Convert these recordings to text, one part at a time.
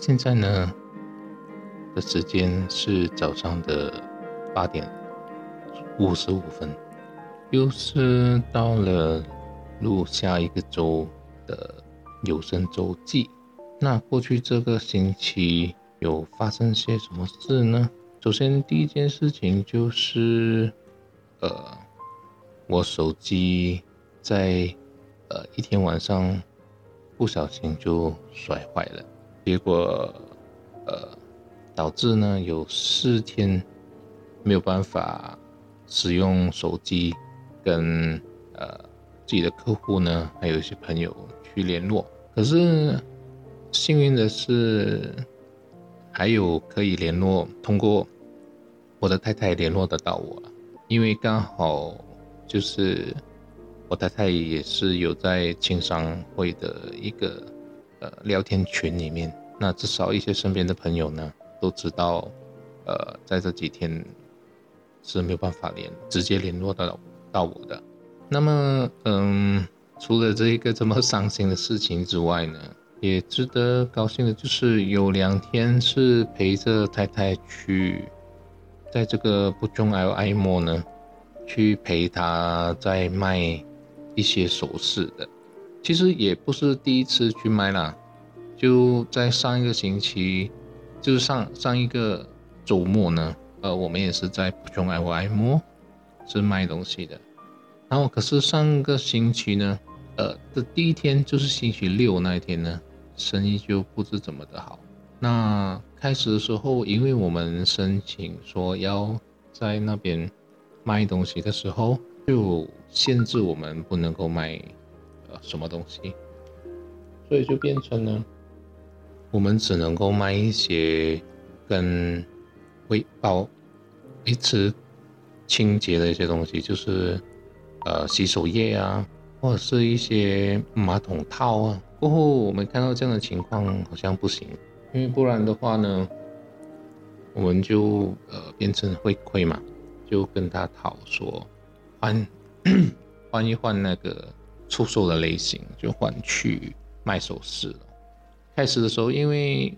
现在呢的时间是早上的八点五十五分，又是到了录下一个周的有声周记。那过去这个星期有发生些什么事呢？首先第一件事情就是，呃，我手机在呃一天晚上不小心就摔坏了。结果，呃，导致呢有四天没有办法使用手机，跟呃自己的客户呢，还有一些朋友去联络。可是幸运的是，还有可以联络，通过我的太太联络得到我，因为刚好就是我太太也是有在青商会的一个。呃，聊天群里面，那至少一些身边的朋友呢，都知道，呃，在这几天是没有办法联直接联络到到我的。那么，嗯，除了这一个这么伤心的事情之外呢，也值得高兴的就是有两天是陪着太太去，在这个不中 L I 莫呢，去陪她在卖一些首饰的。其实也不是第一次去卖啦，就在上一个星期，就是上上一个周末呢，呃，我们也是在普通 L I 摸是卖东西的。然后可是上个星期呢，呃的第一天就是星期六那一天呢，生意就不知怎么的好。那开始的时候，因为我们申请说要在那边卖东西的时候，就限制我们不能够卖呃。什么东西？所以就变成了，我们只能够卖一些跟维保维持清洁的一些东西，就是呃洗手液啊，或者是一些马桶套啊。过后我们看到这样的情况好像不行，因为不然的话呢，我们就呃变成会亏嘛，就跟他讨说换 换一换那个。出售的类型就换去卖首饰了。开始的时候，因为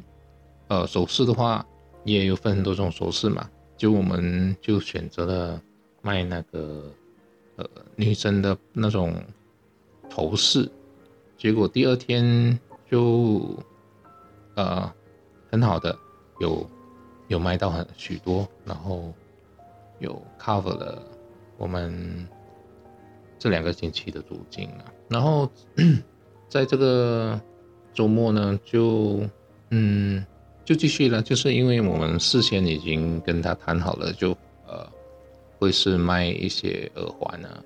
呃首饰的话也有分很多种首饰嘛，就我们就选择了卖那个呃女生的那种头饰。结果第二天就呃很好的有有卖到很许多，然后有 cover 了我们。这两个星期的租金啊，然后 在这个周末呢，就嗯，就继续了，就是因为我们事先已经跟他谈好了，就呃，会是卖一些耳环啊，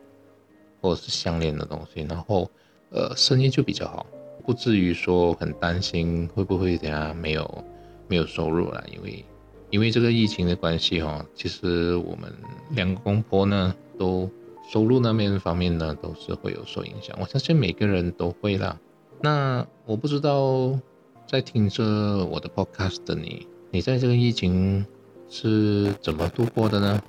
或者是项链的东西，然后呃，生意就比较好，不至于说很担心会不会等下没有没有收入了，因为因为这个疫情的关系哈，其实我们两个公婆呢都。收入那边方面呢，都是会有受影响。我相信每个人都会啦。那我不知道在听着我的 podcast 的你，你在这个疫情是怎么度过的呢？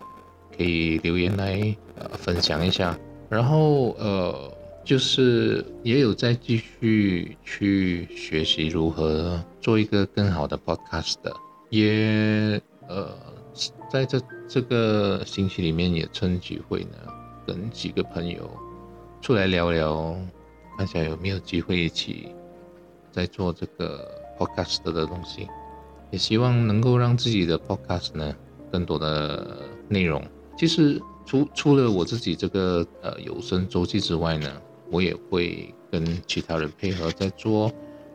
可以留言来呃分享一下。然后呃，就是也有在继续去学习如何做一个更好的 podcast 的，也呃在这这个星期里面也趁机会呢。跟几个朋友出来聊聊，看下有没有机会一起在做这个 podcast 的东西，也希望能够让自己的 podcast 呢更多的内容。其实除除了我自己这个呃有声周记之外呢，我也会跟其他人配合在做。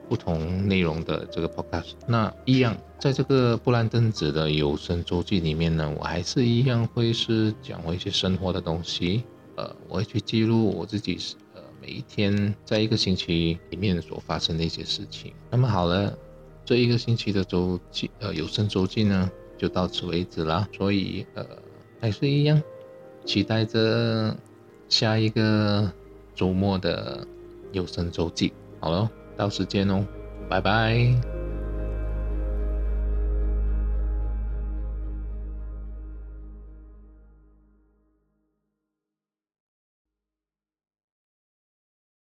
不同内容的这个 podcast，那一样，在这个布兰登子的有声周记里面呢，我还是一样会是讲我一些生活的东西，呃，我会去记录我自己每一天在一个星期里面所发生的一些事情。那么好了，这一个星期的周记呃有声周记呢就到此为止啦，所以呃还是一样，期待着下一个周末的有声周记。好了。到时间哦，拜拜。